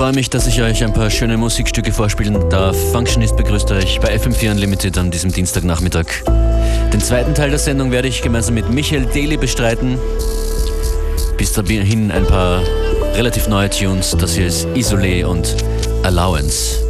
Freue mich, dass ich euch ein paar schöne Musikstücke vorspielen darf. Functionist begrüßt euch bei FM4 Unlimited an diesem Dienstagnachmittag. Den zweiten Teil der Sendung werde ich gemeinsam mit Michael Daly bestreiten. Bis dahin ein paar relativ neue Tunes. Das hier ist Isolé und Allowance.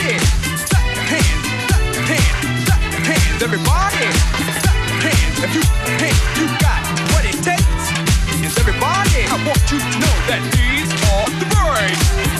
Everybody, your hands, your hands, your hands. Everybody, your hands. If you you got what it takes, everybody, I want you to know that these are the breaks.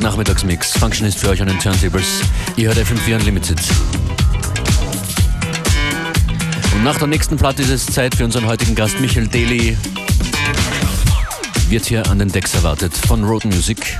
Nachmittagsmix. Function ist für euch an den Turntables. Ihr hört FM4 Unlimited. Und nach der nächsten Platte ist es Zeit für unseren heutigen Gast Michael Daly. Wird hier an den Decks erwartet von Road Music.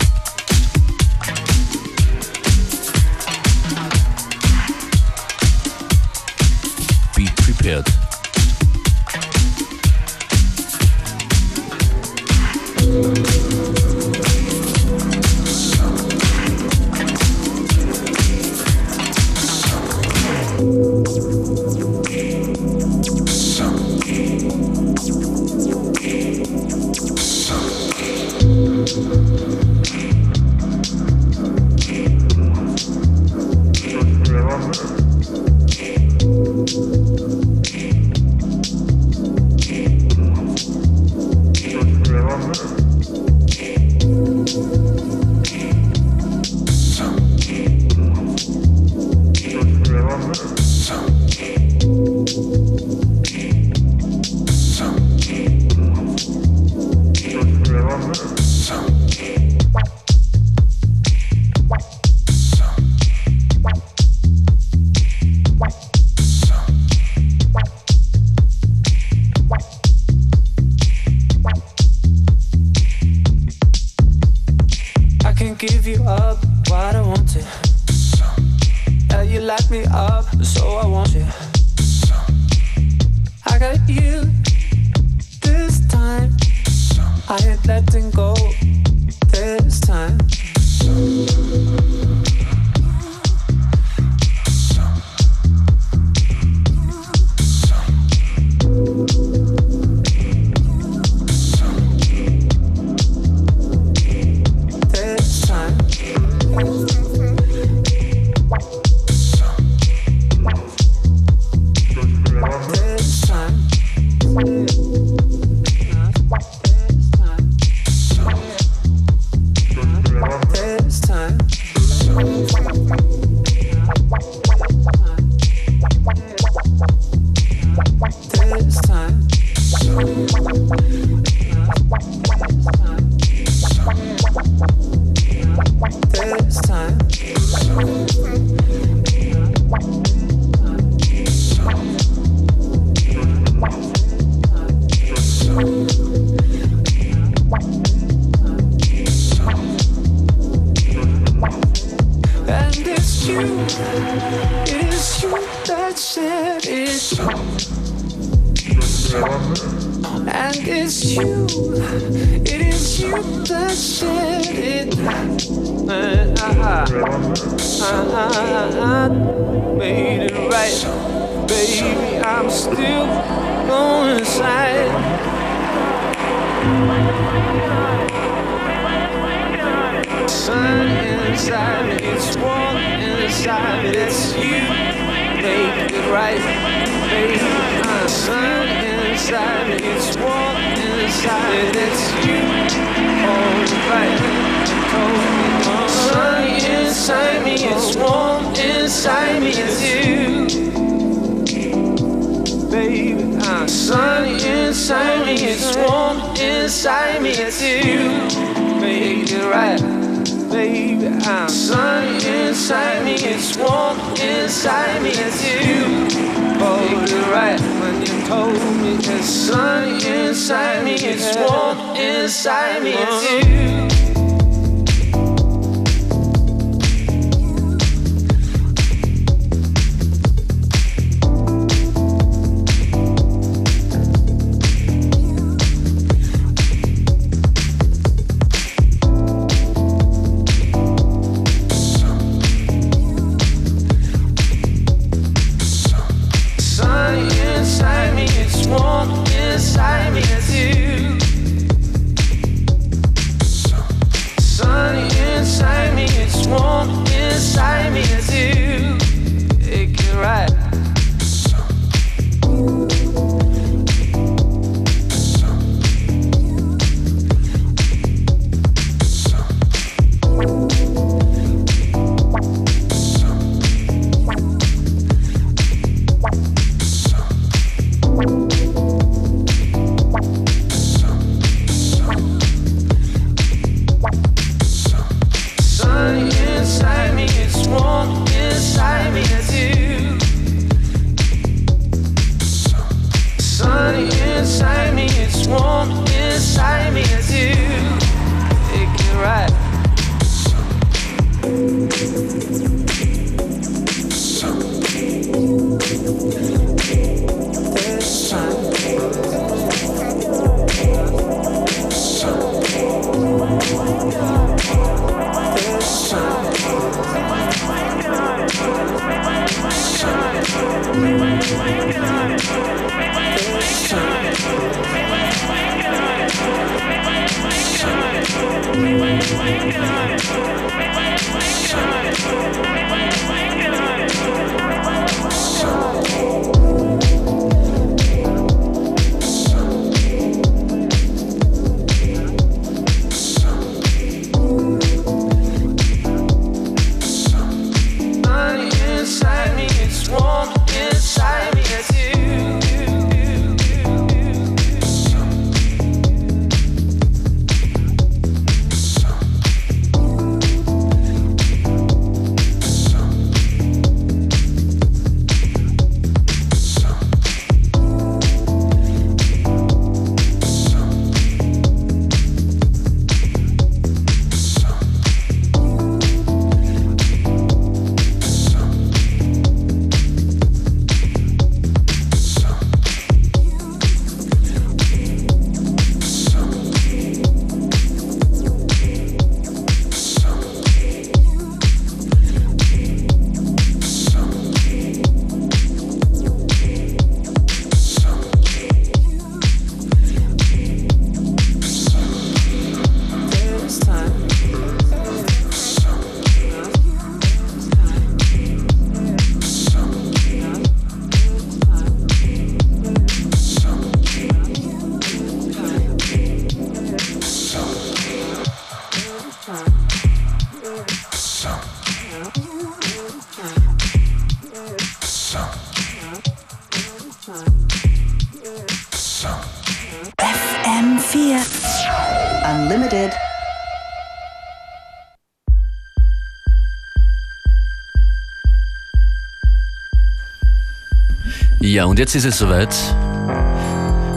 Ja, und jetzt ist es soweit.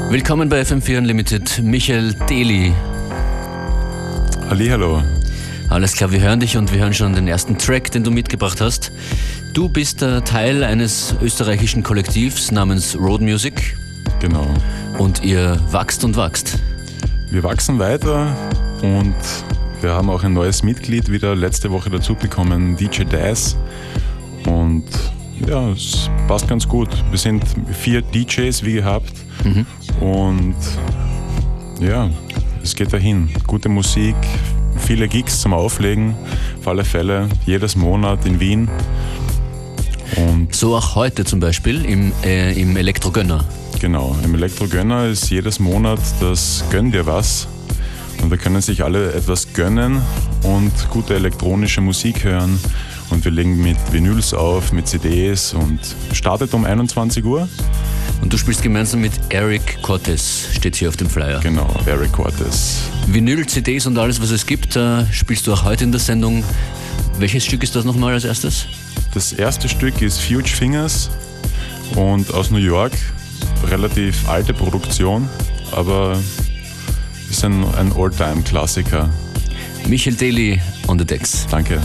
Willkommen bei FM4 Unlimited, Michael Deli. Hallihallo. Alles klar, wir hören dich und wir hören schon den ersten Track, den du mitgebracht hast. Du bist Teil eines österreichischen Kollektivs namens Road Music. Genau. Und ihr wachst und wachst. Wir wachsen weiter und wir haben auch ein neues Mitglied wieder letzte Woche dazu bekommen, DJ Daz. Und ja, es passt ganz gut. Wir sind vier DJs wie gehabt mhm. und ja, es geht dahin. Gute Musik, viele Gigs zum Auflegen, auf alle Fälle, jedes Monat in Wien. Und so auch heute zum Beispiel im, äh, im Elektrogönner. Genau, im Elektrogönner ist jedes Monat das Gönn dir was. Und da können sich alle etwas gönnen und gute elektronische Musik hören. Und wir legen mit Vinyls auf, mit CDs und startet um 21 Uhr. Und du spielst gemeinsam mit Eric Cortez, steht hier auf dem Flyer. Genau, Eric Cortez. Vinyl, CDs und alles, was es gibt, äh, spielst du auch heute in der Sendung. Welches Stück ist das nochmal als erstes? Das erste Stück ist Huge Fingers und aus New York. Relativ alte Produktion, aber ist ein, ein All-Time-Klassiker. Michael Daly on the decks. Danke.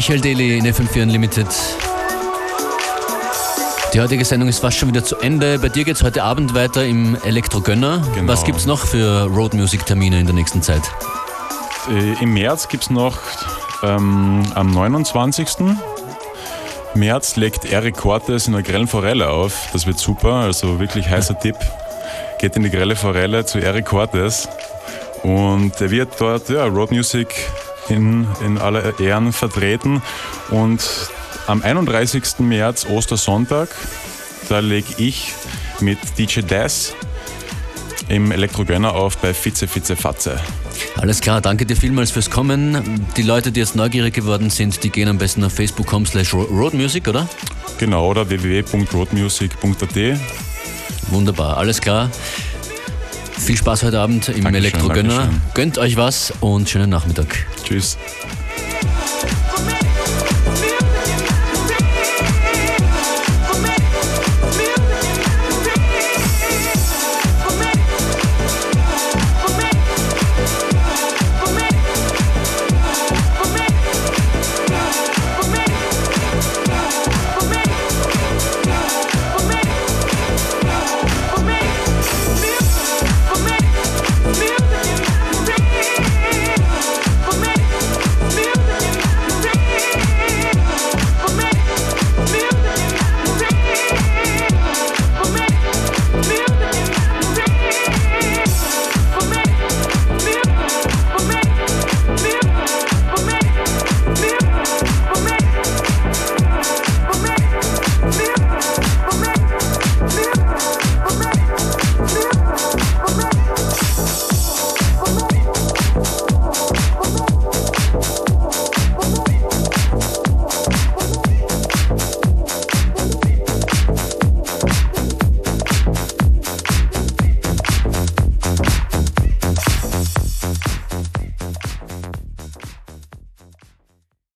Michael Daly in FM4 Unlimited. Die heutige Sendung ist fast schon wieder zu Ende. Bei dir geht es heute Abend weiter im Elektrogönner. Genau. Was gibt es noch für Road Music Termine in der nächsten Zeit? Äh, Im März gibt es noch ähm, am 29. März legt Eric Cortes in der Grellen Forelle auf. Das wird super, also wirklich heißer Tipp. Geht in die Grelle Forelle zu Eric Cortes und er wird dort ja, Road Music in, in aller Ehren vertreten. Und am 31. März, Ostersonntag, da lege ich mit DJ Daz im Elektrogönner auf bei Fitze Fitze Fatze. Alles klar, danke dir vielmals fürs Kommen. Die Leute, die jetzt neugierig geworden sind, die gehen am besten auf facebook.com slash roadmusic, oder? Genau, oder www.roadmusic.at. Wunderbar, alles klar. Viel Spaß heute Abend im Elektrogönner. Gönnt euch was und schönen Nachmittag. Tschüss.